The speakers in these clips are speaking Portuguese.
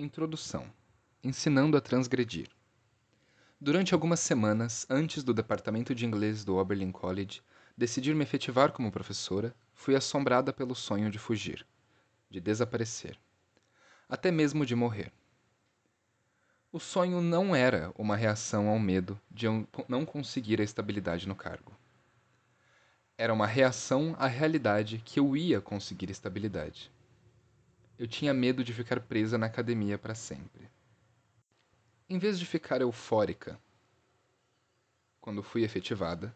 Introdução Ensinando a Transgredir Durante algumas semanas antes do departamento de inglês do Oberlin College decidir me efetivar como professora, fui assombrada pelo sonho de fugir, de desaparecer, até mesmo de morrer. O sonho não era uma reação ao medo de eu não conseguir a estabilidade no cargo. Era uma reação à realidade que eu ia conseguir estabilidade. Eu tinha medo de ficar presa na academia para sempre. Em vez de ficar eufórica, quando fui efetivada,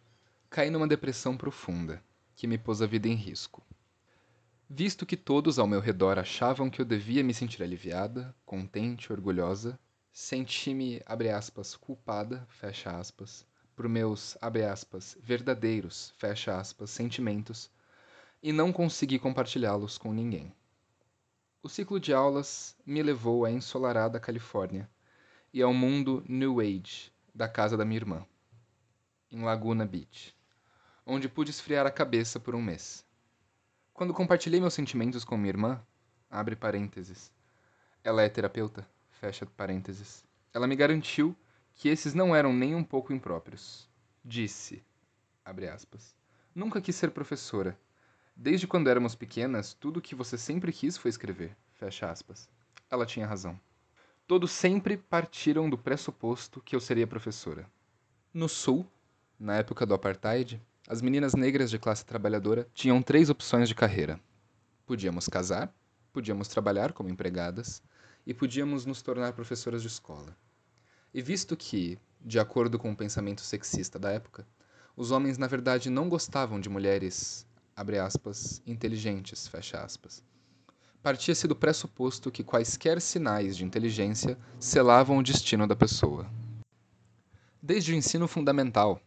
caí numa depressão profunda, que me pôs a vida em risco. Visto que todos ao meu redor achavam que eu devia me sentir aliviada, contente, orgulhosa, senti-me, abre aspas, culpada, fecha aspas, por meus, abre aspas, verdadeiros, fecha aspas, sentimentos, e não consegui compartilhá-los com ninguém. O ciclo de aulas me levou à ensolarada Califórnia e ao mundo New Age da casa da minha irmã, em Laguna Beach, onde pude esfriar a cabeça por um mês. Quando compartilhei meus sentimentos com minha irmã, abre parênteses, ela é terapeuta, fecha parênteses, ela me garantiu que esses não eram nem um pouco impróprios. Disse, abre aspas, nunca quis ser professora Desde quando éramos pequenas, tudo o que você sempre quis foi escrever. Fecha aspas. Ela tinha razão. Todos sempre partiram do pressuposto que eu seria professora. No Sul, na época do apartheid, as meninas negras de classe trabalhadora tinham três opções de carreira. Podíamos casar, podíamos trabalhar como empregadas e podíamos nos tornar professoras de escola. E visto que, de acordo com o pensamento sexista da época, os homens na verdade não gostavam de mulheres abre aspas, inteligentes, fecha aspas. Partia-se do pressuposto que quaisquer sinais de inteligência selavam o destino da pessoa. Desde o ensino fundamental,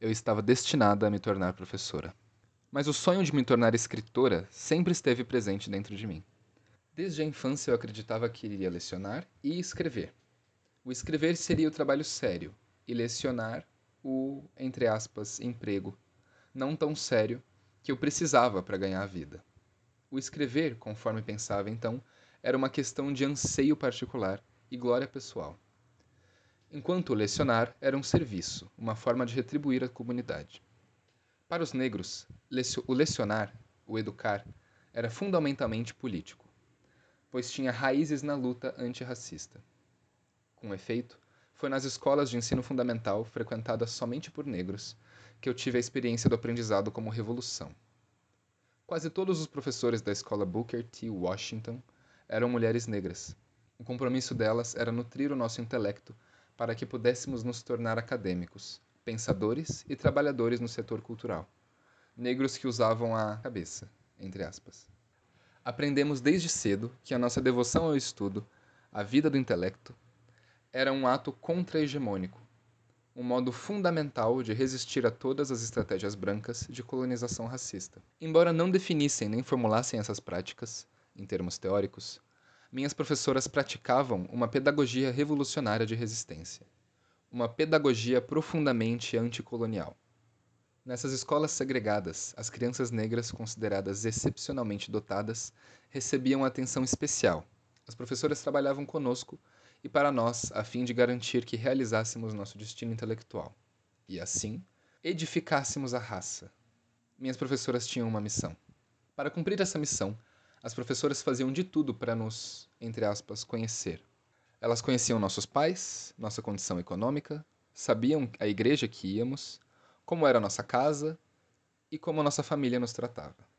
eu estava destinada a me tornar professora. Mas o sonho de me tornar escritora sempre esteve presente dentro de mim. Desde a infância eu acreditava que iria lecionar e escrever. O escrever seria o trabalho sério e lecionar o, entre aspas, emprego, não tão sério, que eu precisava para ganhar a vida. O escrever, conforme pensava então, era uma questão de anseio particular e glória pessoal. Enquanto o lecionar era um serviço, uma forma de retribuir a comunidade. Para os negros, o lecionar, o educar, era fundamentalmente político, pois tinha raízes na luta antirracista. Com efeito, foi nas escolas de ensino fundamental, frequentadas somente por negros, que eu tive a experiência do aprendizado como revolução. Quase todos os professores da escola Booker T. Washington eram mulheres negras. O compromisso delas era nutrir o nosso intelecto para que pudéssemos nos tornar acadêmicos, pensadores e trabalhadores no setor cultural. Negros que usavam a cabeça, entre aspas. Aprendemos desde cedo que a nossa devoção ao estudo, a vida do intelecto, era um ato contra-hegemônico, um modo fundamental de resistir a todas as estratégias brancas de colonização racista. Embora não definissem nem formulassem essas práticas, em termos teóricos, minhas professoras praticavam uma pedagogia revolucionária de resistência, uma pedagogia profundamente anticolonial. Nessas escolas segregadas, as crianças negras consideradas excepcionalmente dotadas recebiam atenção especial. As professoras trabalhavam conosco e para nós, a fim de garantir que realizássemos nosso destino intelectual e, assim, edificássemos a raça. Minhas professoras tinham uma missão. Para cumprir essa missão, as professoras faziam de tudo para nos, entre aspas, conhecer. Elas conheciam nossos pais, nossa condição econômica, sabiam a igreja que íamos, como era a nossa casa e como a nossa família nos tratava.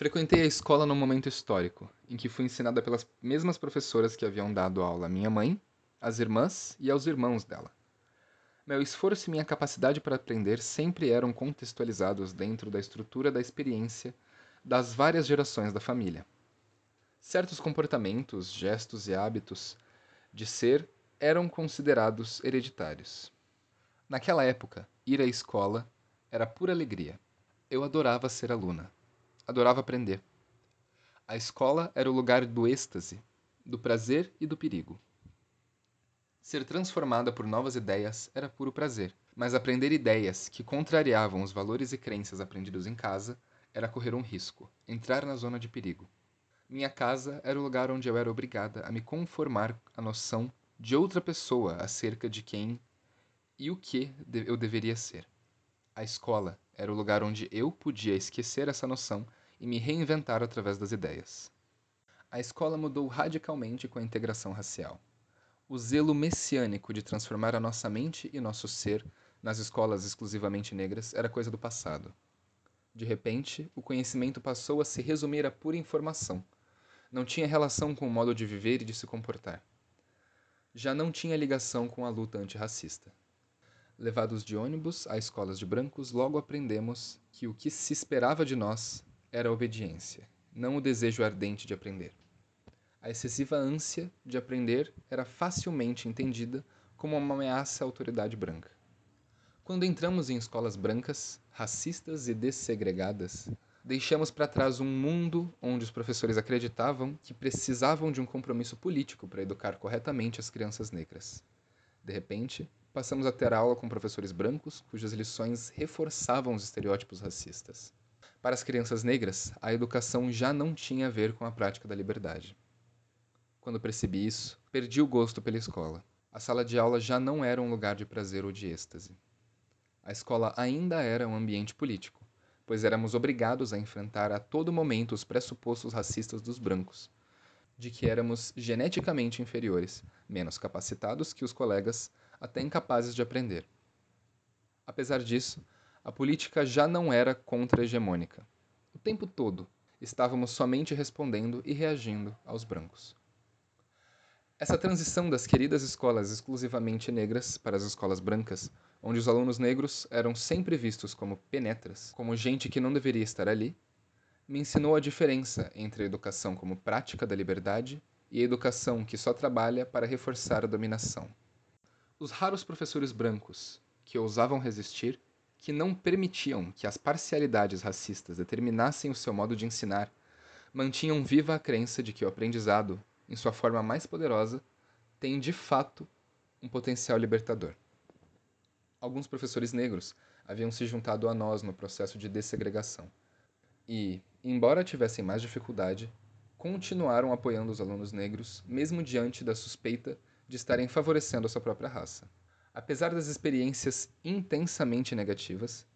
Frequentei a escola num momento histórico, em que fui ensinada pelas mesmas professoras que haviam dado aula à minha mãe, às irmãs e aos irmãos dela. Meu esforço e minha capacidade para aprender sempre eram contextualizados dentro da estrutura da experiência das várias gerações da família. Certos comportamentos, gestos e hábitos de ser eram considerados hereditários. Naquela época, ir à escola era pura alegria. Eu adorava ser aluna adorava aprender. A escola era o lugar do êxtase, do prazer e do perigo. Ser transformada por novas ideias era puro prazer, mas aprender ideias que contrariavam os valores e crenças aprendidos em casa era correr um risco, entrar na zona de perigo. Minha casa era o lugar onde eu era obrigada a me conformar à noção de outra pessoa acerca de quem e o que eu deveria ser. A escola era o lugar onde eu podia esquecer essa noção e me reinventar através das ideias. A escola mudou radicalmente com a integração racial. O zelo messiânico de transformar a nossa mente e nosso ser nas escolas exclusivamente negras era coisa do passado. De repente, o conhecimento passou a se resumir a pura informação não tinha relação com o modo de viver e de se comportar. Já não tinha ligação com a luta antirracista. Levados de ônibus a escolas de brancos, logo aprendemos que o que se esperava de nós era a obediência, não o desejo ardente de aprender. A excessiva ânsia de aprender era facilmente entendida como uma ameaça à autoridade branca. Quando entramos em escolas brancas, racistas e dessegregadas, deixamos para trás um mundo onde os professores acreditavam que precisavam de um compromisso político para educar corretamente as crianças negras. De repente, passamos a ter aula com professores brancos cujas lições reforçavam os estereótipos racistas. Para as crianças negras, a educação já não tinha a ver com a prática da liberdade. Quando percebi isso, perdi o gosto pela escola. A sala de aula já não era um lugar de prazer ou de êxtase. A escola ainda era um ambiente político pois éramos obrigados a enfrentar a todo momento os pressupostos racistas dos brancos, de que éramos geneticamente inferiores, menos capacitados que os colegas, até incapazes de aprender. Apesar disso, a política já não era contra-hegemônica. O tempo todo, estávamos somente respondendo e reagindo aos brancos. Essa transição das queridas escolas exclusivamente negras para as escolas brancas onde os alunos negros eram sempre vistos como penetras, como gente que não deveria estar ali, me ensinou a diferença entre a educação como prática da liberdade e a educação que só trabalha para reforçar a dominação. Os raros professores brancos que ousavam resistir, que não permitiam que as parcialidades racistas determinassem o seu modo de ensinar, mantinham viva a crença de que o aprendizado, em sua forma mais poderosa, tem de fato um potencial libertador alguns professores negros haviam se juntado a nós no processo de dessegregação. E, embora tivessem mais dificuldade, continuaram apoiando os alunos negros, mesmo diante da suspeita de estarem favorecendo a sua própria raça. Apesar das experiências intensamente negativas,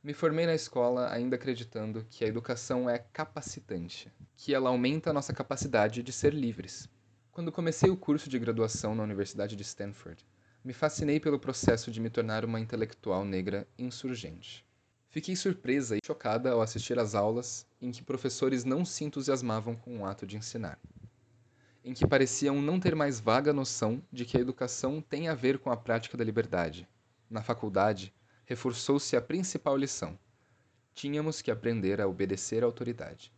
me formei na escola ainda acreditando que a educação é capacitante, que ela aumenta a nossa capacidade de ser livres. Quando comecei o curso de graduação na Universidade de Stanford, me fascinei pelo processo de me tornar uma intelectual negra insurgente. Fiquei surpresa e chocada ao assistir às aulas em que professores não se entusiasmavam com o ato de ensinar, em que pareciam não ter mais vaga noção de que a educação tem a ver com a prática da liberdade. Na faculdade, reforçou-se a principal lição: tínhamos que aprender a obedecer à autoridade.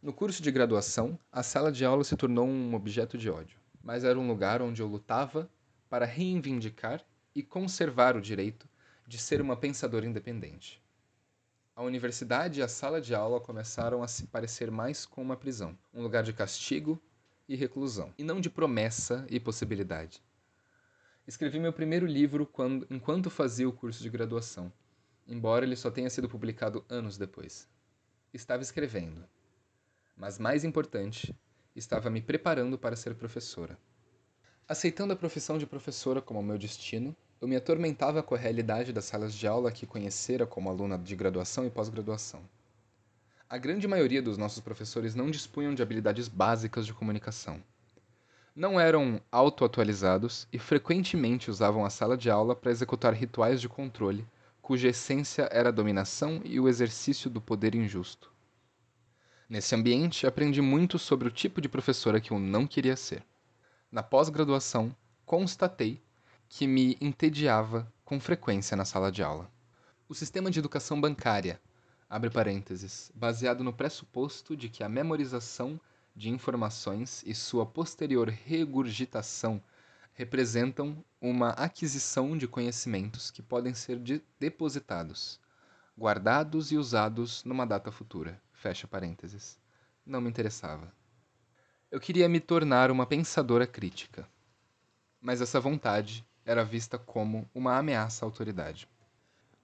No curso de graduação, a sala de aula se tornou um objeto de ódio, mas era um lugar onde eu lutava para reivindicar e conservar o direito de ser uma pensadora independente. A universidade e a sala de aula começaram a se parecer mais com uma prisão, um lugar de castigo e reclusão, e não de promessa e possibilidade. Escrevi meu primeiro livro quando, enquanto fazia o curso de graduação, embora ele só tenha sido publicado anos depois. Estava escrevendo, mas mais importante, estava me preparando para ser professora. Aceitando a profissão de professora como meu destino, eu me atormentava com a realidade das salas de aula que conhecera como aluna de graduação e pós-graduação. A grande maioria dos nossos professores não dispunham de habilidades básicas de comunicação. Não eram auto-atualizados e frequentemente usavam a sala de aula para executar rituais de controle, cuja essência era a dominação e o exercício do poder injusto. Nesse ambiente, aprendi muito sobre o tipo de professora que eu não queria ser na pós-graduação, constatei que me entediava com frequência na sala de aula. O sistema de educação bancária, abre parênteses, baseado no pressuposto de que a memorização de informações e sua posterior regurgitação representam uma aquisição de conhecimentos que podem ser de depositados, guardados e usados numa data futura. Fecha parênteses. Não me interessava. Eu queria me tornar uma pensadora crítica. Mas essa vontade era vista como uma ameaça à autoridade.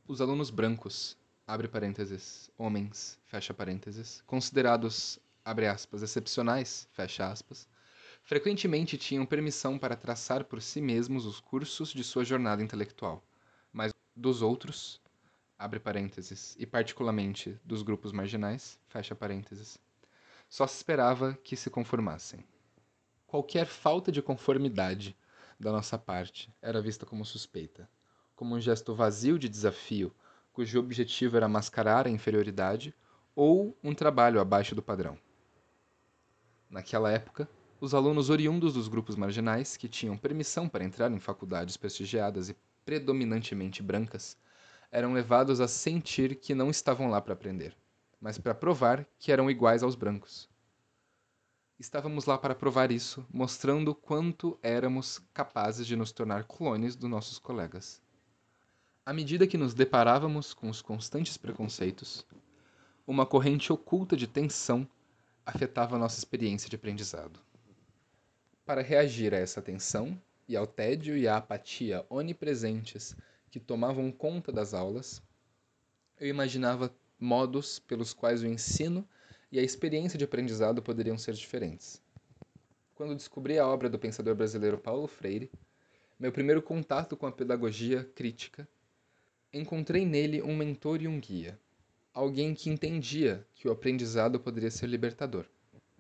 Os alunos brancos, abre parênteses, homens, fecha parênteses, considerados abre aspas, excepcionais, fecha aspas, frequentemente tinham permissão para traçar por si mesmos os cursos de sua jornada intelectual, mas dos outros, abre parênteses, e particularmente dos grupos marginais, fecha parênteses, só se esperava que se conformassem. Qualquer falta de conformidade da nossa parte era vista como suspeita, como um gesto vazio de desafio, cujo objetivo era mascarar a inferioridade ou um trabalho abaixo do padrão. Naquela época, os alunos oriundos dos grupos marginais, que tinham permissão para entrar em faculdades prestigiadas e predominantemente brancas, eram levados a sentir que não estavam lá para aprender, mas para provar que eram iguais aos brancos. Estávamos lá para provar isso, mostrando quanto éramos capazes de nos tornar clones dos nossos colegas. À medida que nos deparávamos com os constantes preconceitos, uma corrente oculta de tensão afetava nossa experiência de aprendizado. Para reagir a essa tensão e ao tédio e à apatia onipresentes que tomavam conta das aulas, eu imaginava modos pelos quais o ensino e a experiência de aprendizado poderiam ser diferentes. Quando descobri a obra do pensador brasileiro Paulo Freire, meu primeiro contato com a pedagogia crítica, encontrei nele um mentor e um guia, alguém que entendia que o aprendizado poderia ser libertador.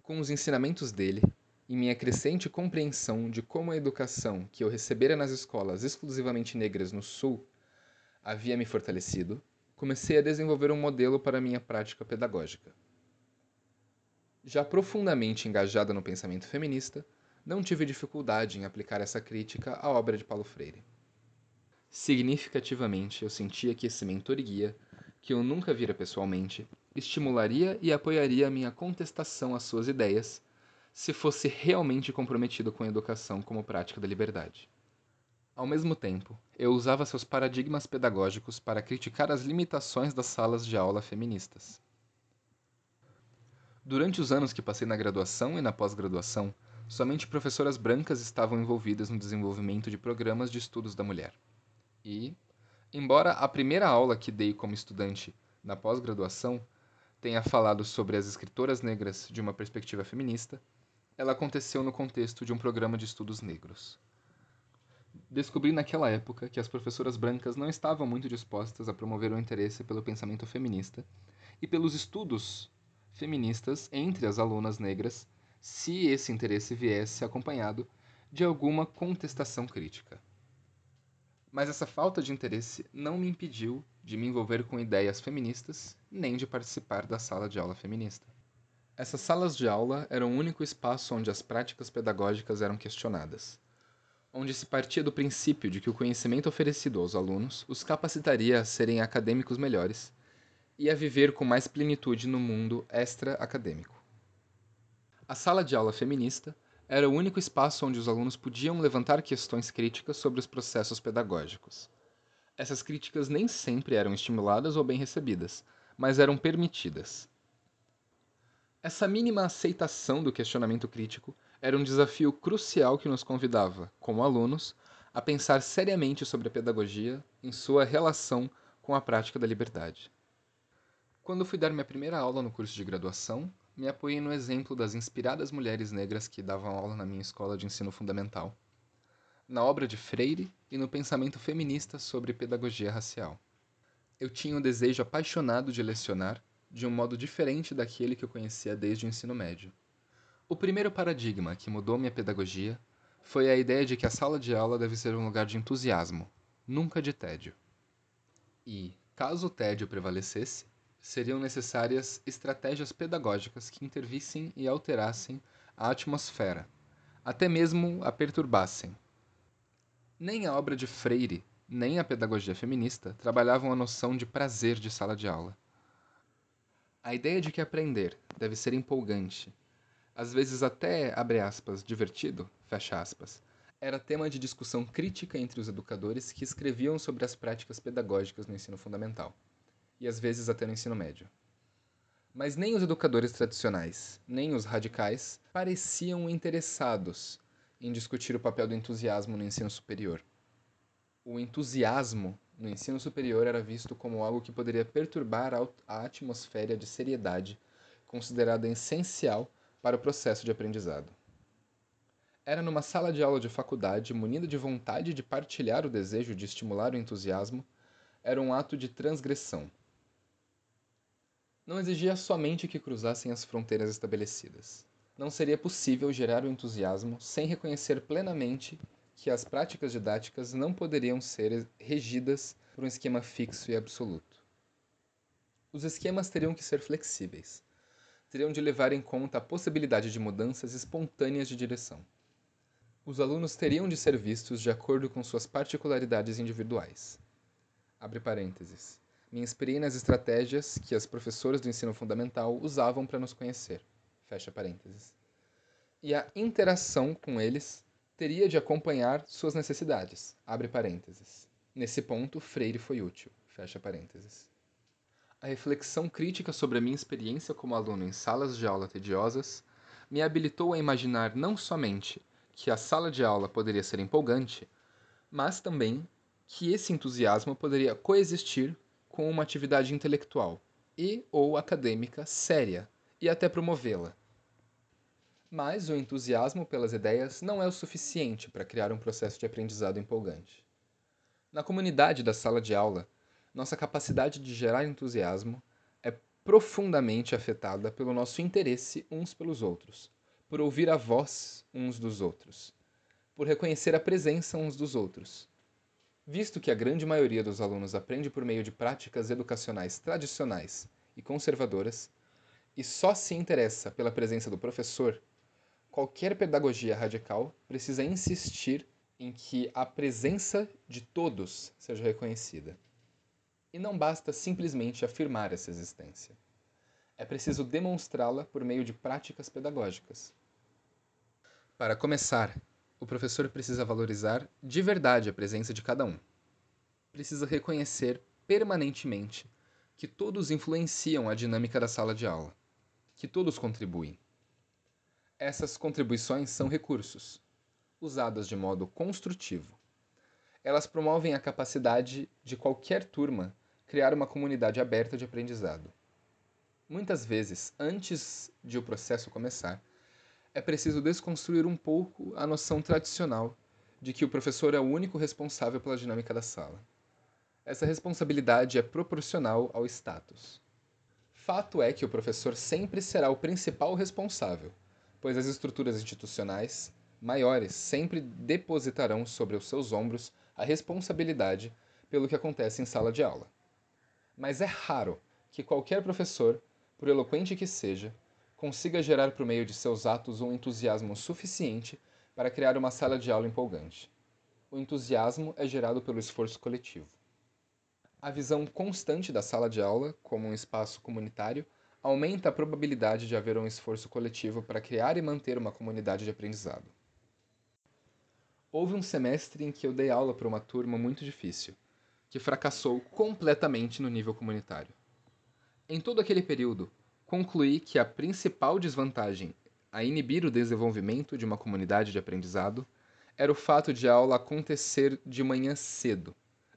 Com os ensinamentos dele, e minha crescente compreensão de como a educação que eu recebera nas escolas exclusivamente negras no Sul havia me fortalecido, comecei a desenvolver um modelo para minha prática pedagógica. Já profundamente engajada no pensamento feminista, não tive dificuldade em aplicar essa crítica à obra de Paulo Freire. Significativamente, eu sentia que esse mentor e guia que eu nunca vira pessoalmente, estimularia e apoiaria a minha contestação às suas ideias se fosse realmente comprometido com a educação como prática da liberdade. Ao mesmo tempo, eu usava seus paradigmas pedagógicos para criticar as limitações das salas de aula feministas. Durante os anos que passei na graduação e na pós-graduação, somente professoras brancas estavam envolvidas no desenvolvimento de programas de estudos da mulher. E, Embora a primeira aula que dei como estudante na pós-graduação tenha falado sobre as escritoras negras de uma perspectiva feminista, ela aconteceu no contexto de um programa de estudos negros. Descobri naquela época que as professoras brancas não estavam muito dispostas a promover o interesse pelo pensamento feminista e pelos estudos feministas entre as alunas negras, se esse interesse viesse acompanhado de alguma contestação crítica. Mas essa falta de interesse não me impediu de me envolver com ideias feministas, nem de participar da sala de aula feminista. Essas salas de aula eram o único espaço onde as práticas pedagógicas eram questionadas, onde se partia do princípio de que o conhecimento oferecido aos alunos os capacitaria a serem acadêmicos melhores e a viver com mais plenitude no mundo extra-acadêmico. A sala de aula feminista era o único espaço onde os alunos podiam levantar questões críticas sobre os processos pedagógicos. Essas críticas nem sempre eram estimuladas ou bem recebidas, mas eram permitidas. Essa mínima aceitação do questionamento crítico era um desafio crucial que nos convidava, como alunos, a pensar seriamente sobre a pedagogia em sua relação com a prática da liberdade. Quando fui dar minha primeira aula no curso de graduação, me apoiei no exemplo das inspiradas mulheres negras que davam aula na minha escola de ensino fundamental, na obra de Freire e no pensamento feminista sobre pedagogia racial. Eu tinha o desejo apaixonado de lecionar de um modo diferente daquele que eu conhecia desde o ensino médio. O primeiro paradigma que mudou minha pedagogia foi a ideia de que a sala de aula deve ser um lugar de entusiasmo, nunca de tédio. E, caso o tédio prevalecesse, seriam necessárias estratégias pedagógicas que intervissem e alterassem a atmosfera, até mesmo a perturbassem. Nem a obra de Freire, nem a pedagogia feminista trabalhavam a noção de prazer de sala de aula. A ideia de que aprender deve ser empolgante, às vezes até, abre aspas, divertido, fecha aspas, era tema de discussão crítica entre os educadores que escreviam sobre as práticas pedagógicas no ensino fundamental e às vezes até no ensino médio. Mas nem os educadores tradicionais, nem os radicais pareciam interessados em discutir o papel do entusiasmo no ensino superior. O entusiasmo no ensino superior era visto como algo que poderia perturbar a atmosfera de seriedade considerada essencial para o processo de aprendizado. Era numa sala de aula de faculdade, munida de vontade de partilhar o desejo de estimular o entusiasmo, era um ato de transgressão. Não exigia somente que cruzassem as fronteiras estabelecidas. Não seria possível gerar o entusiasmo sem reconhecer plenamente que as práticas didáticas não poderiam ser regidas por um esquema fixo e absoluto. Os esquemas teriam que ser flexíveis. Teriam de levar em conta a possibilidade de mudanças espontâneas de direção. Os alunos teriam de ser vistos de acordo com suas particularidades individuais. Abre parênteses. Me inspirei nas estratégias que as professoras do ensino fundamental usavam para nos conhecer. Fecha parênteses. E a interação com eles teria de acompanhar suas necessidades. Abre parênteses. Nesse ponto, Freire foi útil. Fecha parênteses. A reflexão crítica sobre a minha experiência como aluno em salas de aula tediosas me habilitou a imaginar não somente que a sala de aula poderia ser empolgante, mas também que esse entusiasmo poderia coexistir com uma atividade intelectual e ou acadêmica séria e até promovê-la. Mas o entusiasmo pelas ideias não é o suficiente para criar um processo de aprendizado empolgante. Na comunidade da sala de aula, nossa capacidade de gerar entusiasmo é profundamente afetada pelo nosso interesse uns pelos outros, por ouvir a voz uns dos outros, por reconhecer a presença uns dos outros. Visto que a grande maioria dos alunos aprende por meio de práticas educacionais tradicionais e conservadoras, e só se interessa pela presença do professor, qualquer pedagogia radical precisa insistir em que a presença de todos seja reconhecida. E não basta simplesmente afirmar essa existência. É preciso demonstrá-la por meio de práticas pedagógicas. Para começar, o professor precisa valorizar de verdade a presença de cada um. Precisa reconhecer permanentemente que todos influenciam a dinâmica da sala de aula, que todos contribuem. Essas contribuições são recursos, usadas de modo construtivo. Elas promovem a capacidade de qualquer turma criar uma comunidade aberta de aprendizado. Muitas vezes, antes de o processo começar, é preciso desconstruir um pouco a noção tradicional de que o professor é o único responsável pela dinâmica da sala. Essa responsabilidade é proporcional ao status. Fato é que o professor sempre será o principal responsável, pois as estruturas institucionais maiores sempre depositarão sobre os seus ombros a responsabilidade pelo que acontece em sala de aula. Mas é raro que qualquer professor, por eloquente que seja, consiga gerar por meio de seus atos um entusiasmo suficiente para criar uma sala de aula empolgante. O entusiasmo é gerado pelo esforço coletivo. A visão constante da sala de aula como um espaço comunitário aumenta a probabilidade de haver um esforço coletivo para criar e manter uma comunidade de aprendizado. Houve um semestre em que eu dei aula para uma turma muito difícil, que fracassou completamente no nível comunitário. Em todo aquele período, concluí que a principal desvantagem a inibir o desenvolvimento de uma comunidade de aprendizado era o fato de a aula acontecer de manhã cedo,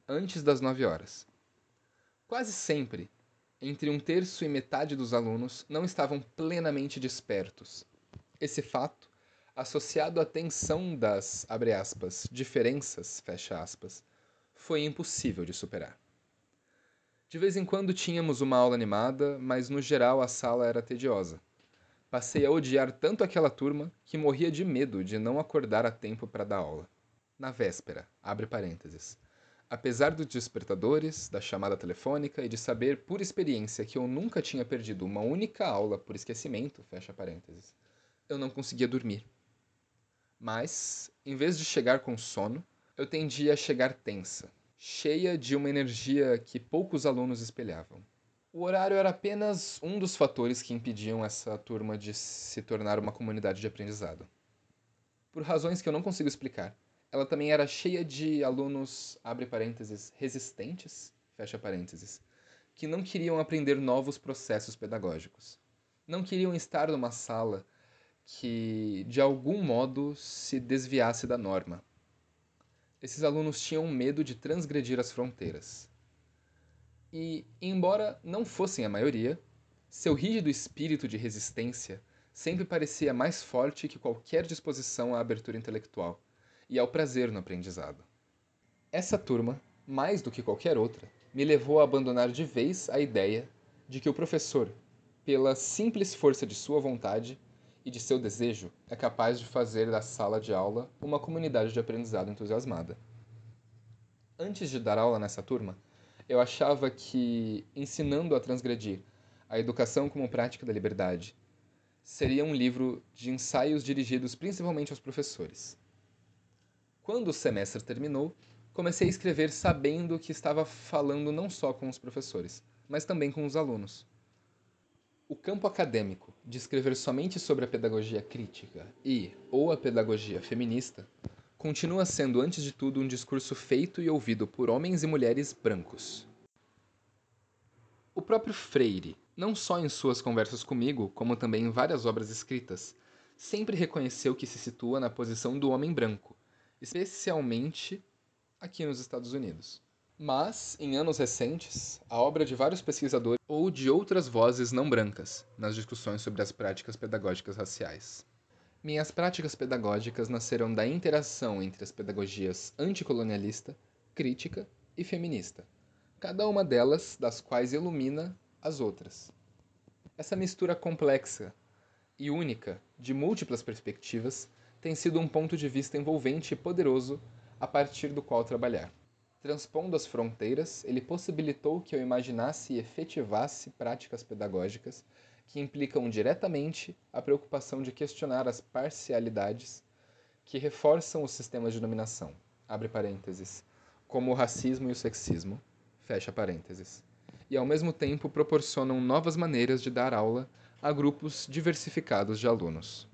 antes das nove horas. Quase sempre, entre um terço e metade dos alunos não estavam plenamente despertos. Esse fato, associado à tensão das, aspas, diferenças, aspas, foi impossível de superar. De vez em quando tínhamos uma aula animada, mas no geral a sala era tediosa. Passei a odiar tanto aquela turma que morria de medo de não acordar a tempo para dar aula. Na véspera, abre parênteses. Apesar dos despertadores, da chamada telefônica e de saber por experiência que eu nunca tinha perdido uma única aula por esquecimento, fecha parênteses, eu não conseguia dormir. Mas, em vez de chegar com sono, eu tendia a chegar tensa, cheia de uma energia que poucos alunos espelhavam. O horário era apenas um dos fatores que impediam essa turma de se tornar uma comunidade de aprendizado. Por razões que eu não consigo explicar, ela também era cheia de alunos, abre parênteses, resistentes, fecha parênteses, que não queriam aprender novos processos pedagógicos. Não queriam estar numa sala que, de algum modo, se desviasse da norma, esses alunos tinham medo de transgredir as fronteiras. E, embora não fossem a maioria, Seu rígido espírito de resistência sempre parecia mais forte que qualquer disposição à abertura intelectual e ao prazer no aprendizado. Essa turma, mais do que qualquer outra, me levou a abandonar de vez a ideia de que o professor, pela simples força de sua vontade e de seu desejo, é capaz de fazer da sala de aula uma comunidade de aprendizado entusiasmada. Antes de dar aula nessa turma, eu achava que, ensinando a transgredir a educação como prática da liberdade, seria um livro de ensaios dirigidos principalmente aos professores. Quando o semestre terminou, comecei a escrever sabendo que estava falando não só com os professores, mas também com os alunos. O campo acadêmico de escrever somente sobre a pedagogia crítica e ou a pedagogia feminista continua sendo antes de tudo um discurso feito e ouvido por homens e mulheres brancos. O próprio Freire, não só em suas conversas comigo, como também em várias obras escritas, sempre reconheceu que se situa na posição do homem branco, especialmente aqui nos Estados Unidos. Mas, em anos recentes, a obra de vários pesquisadores ou de outras vozes não brancas nas discussões sobre as práticas pedagógicas raciais. Minhas práticas pedagógicas nasceram da interação entre as pedagogias anticolonialista, crítica e feminista, cada uma delas das quais ilumina as outras. Essa mistura complexa e única de múltiplas perspectivas tem sido um ponto de vista envolvente e poderoso a partir do qual trabalhar. Transpondo as fronteiras, ele possibilitou que eu imaginasse e efetivasse práticas pedagógicas que implicam diretamente a preocupação de questionar as parcialidades que reforçam os sistemas de dominação, abre parênteses, como o racismo e o sexismo, fecha parênteses, e ao mesmo tempo proporcionam novas maneiras de dar aula a grupos diversificados de alunos.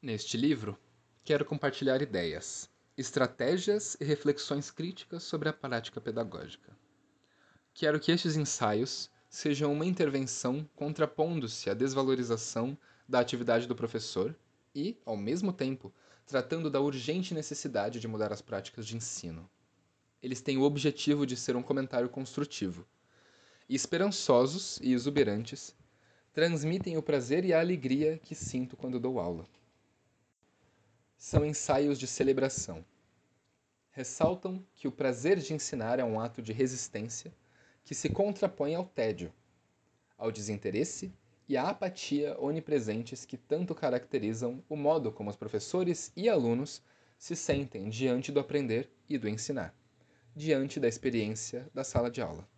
Neste livro, quero compartilhar ideias, estratégias e reflexões críticas sobre a prática pedagógica. Quero que estes ensaios sejam uma intervenção contrapondo-se à desvalorização da atividade do professor e, ao mesmo tempo, tratando da urgente necessidade de mudar as práticas de ensino. Eles têm o objetivo de ser um comentário construtivo. E esperançosos e exuberantes, transmitem o prazer e a alegria que sinto quando dou aula são ensaios de celebração. Ressaltam que o prazer de ensinar é um ato de resistência que se contrapõe ao tédio, ao desinteresse e à apatia onipresentes que tanto caracterizam o modo como os professores e alunos se sentem diante do aprender e do ensinar, diante da experiência da sala de aula.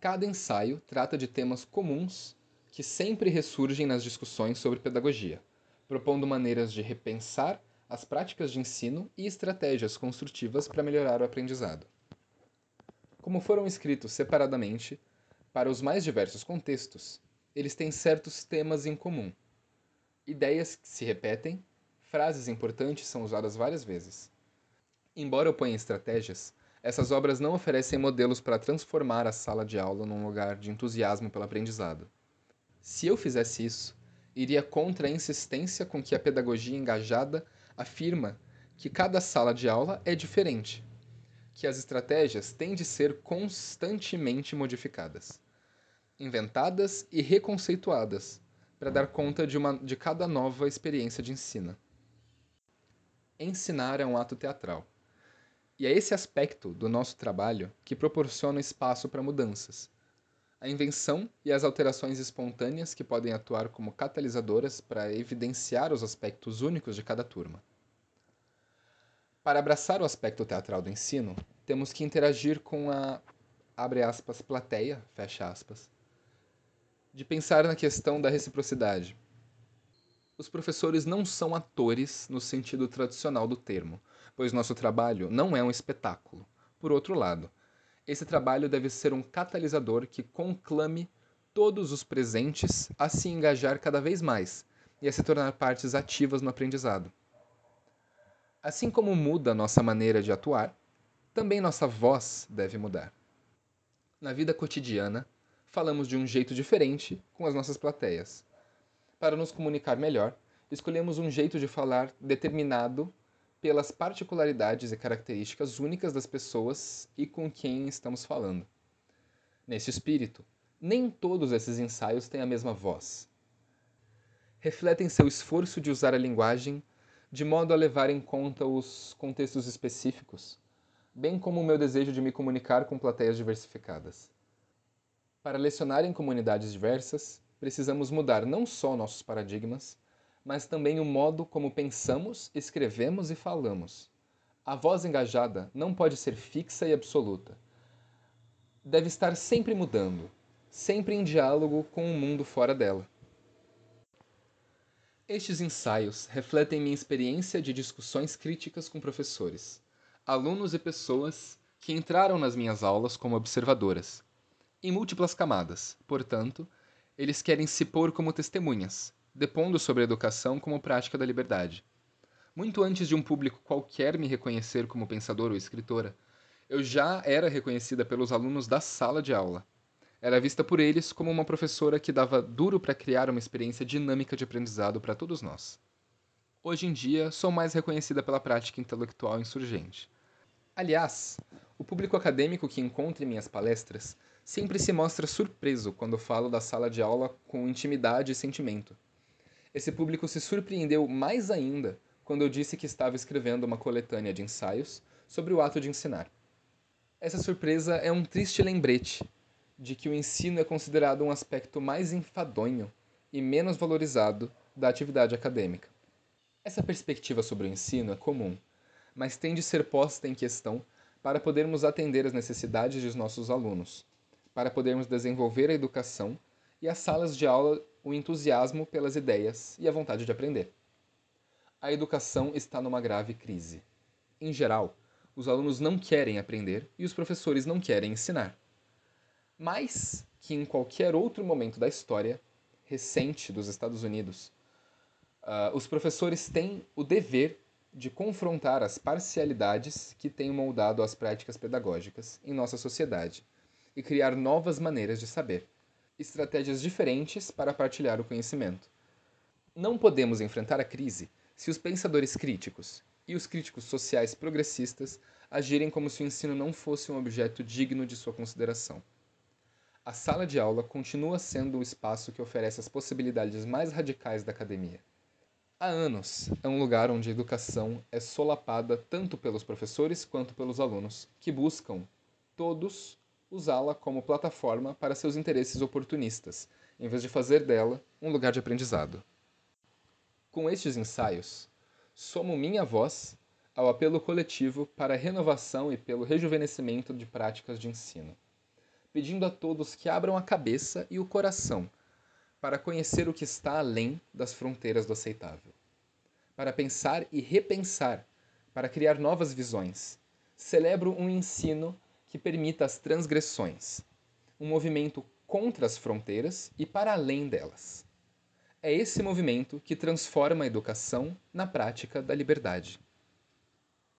Cada ensaio trata de temas comuns que sempre ressurgem nas discussões sobre pedagogia propondo maneiras de repensar as práticas de ensino e estratégias construtivas para melhorar o aprendizado. Como foram escritos separadamente, para os mais diversos contextos, eles têm certos temas em comum. Ideias que se repetem, frases importantes são usadas várias vezes. Embora eu ponha estratégias, essas obras não oferecem modelos para transformar a sala de aula num lugar de entusiasmo pelo aprendizado. Se eu fizesse isso, iria contra a insistência com que a pedagogia engajada afirma que cada sala de aula é diferente, que as estratégias têm de ser constantemente modificadas, inventadas e reconceituadas para dar conta de, uma, de cada nova experiência de ensino. Ensinar é um ato teatral. E é esse aspecto do nosso trabalho que proporciona espaço para mudanças, a invenção e as alterações espontâneas que podem atuar como catalisadoras para evidenciar os aspectos únicos de cada turma. Para abraçar o aspecto teatral do ensino, temos que interagir com a abre aspas plateia, fecha aspas, de pensar na questão da reciprocidade. Os professores não são atores no sentido tradicional do termo, pois nosso trabalho não é um espetáculo. Por outro lado, esse trabalho deve ser um catalisador que conclame todos os presentes a se engajar cada vez mais e a se tornar partes ativas no aprendizado. Assim como muda nossa maneira de atuar, também nossa voz deve mudar. Na vida cotidiana, falamos de um jeito diferente com as nossas plateias. Para nos comunicar melhor, escolhemos um jeito de falar determinado pelas particularidades e características únicas das pessoas e com quem estamos falando. Nesse espírito, nem todos esses ensaios têm a mesma voz. Refletem seu esforço de usar a linguagem de modo a levar em conta os contextos específicos, bem como o meu desejo de me comunicar com plateias diversificadas. Para lecionar em comunidades diversas, precisamos mudar não só nossos paradigmas, mas também o modo como pensamos, escrevemos e falamos. A voz engajada não pode ser fixa e absoluta. Deve estar sempre mudando, sempre em diálogo com o mundo fora dela. Estes ensaios refletem minha experiência de discussões críticas com professores, alunos e pessoas que entraram nas minhas aulas como observadoras, em múltiplas camadas, portanto, eles querem se pôr como testemunhas, depondo sobre a educação como prática da liberdade. Muito antes de um público qualquer me reconhecer como pensador ou escritora, eu já era reconhecida pelos alunos da sala de aula. Era vista por eles como uma professora que dava duro para criar uma experiência dinâmica de aprendizado para todos nós. Hoje em dia, sou mais reconhecida pela prática intelectual insurgente. Aliás, o público acadêmico que encontra em minhas palestras sempre se mostra surpreso quando falo da sala de aula com intimidade e sentimento. Esse público se surpreendeu mais ainda quando eu disse que estava escrevendo uma coletânea de ensaios sobre o ato de ensinar. Essa surpresa é um triste lembrete de que o ensino é considerado um aspecto mais enfadonho e menos valorizado da atividade acadêmica. Essa perspectiva sobre o ensino é comum, mas tem de ser posta em questão para podermos atender às necessidades de nossos alunos, para podermos desenvolver a educação e as salas de aula o entusiasmo pelas ideias e a vontade de aprender. A educação está numa grave crise. Em geral, os alunos não querem aprender e os professores não querem ensinar. Mais que em qualquer outro momento da história recente dos Estados Unidos, uh, os professores têm o dever de confrontar as parcialidades que têm moldado as práticas pedagógicas em nossa sociedade e criar novas maneiras de saber, estratégias diferentes para partilhar o conhecimento. Não podemos enfrentar a crise se os pensadores críticos e os críticos sociais progressistas agirem como se o ensino não fosse um objeto digno de sua consideração. A sala de aula continua sendo o espaço que oferece as possibilidades mais radicais da academia. Há anos, é um lugar onde a educação é solapada tanto pelos professores quanto pelos alunos, que buscam, todos, usá-la como plataforma para seus interesses oportunistas, em vez de fazer dela um lugar de aprendizado. Com estes ensaios, somo minha voz ao apelo coletivo para a renovação e pelo rejuvenescimento de práticas de ensino, pedindo a todos que abram a cabeça e o coração para conhecer o que está além das fronteiras do aceitável, para pensar e repensar, para criar novas visões. Celebro um ensino que permita as transgressões, um movimento contra as fronteiras e para além delas. É esse movimento que transforma a educação na prática da liberdade.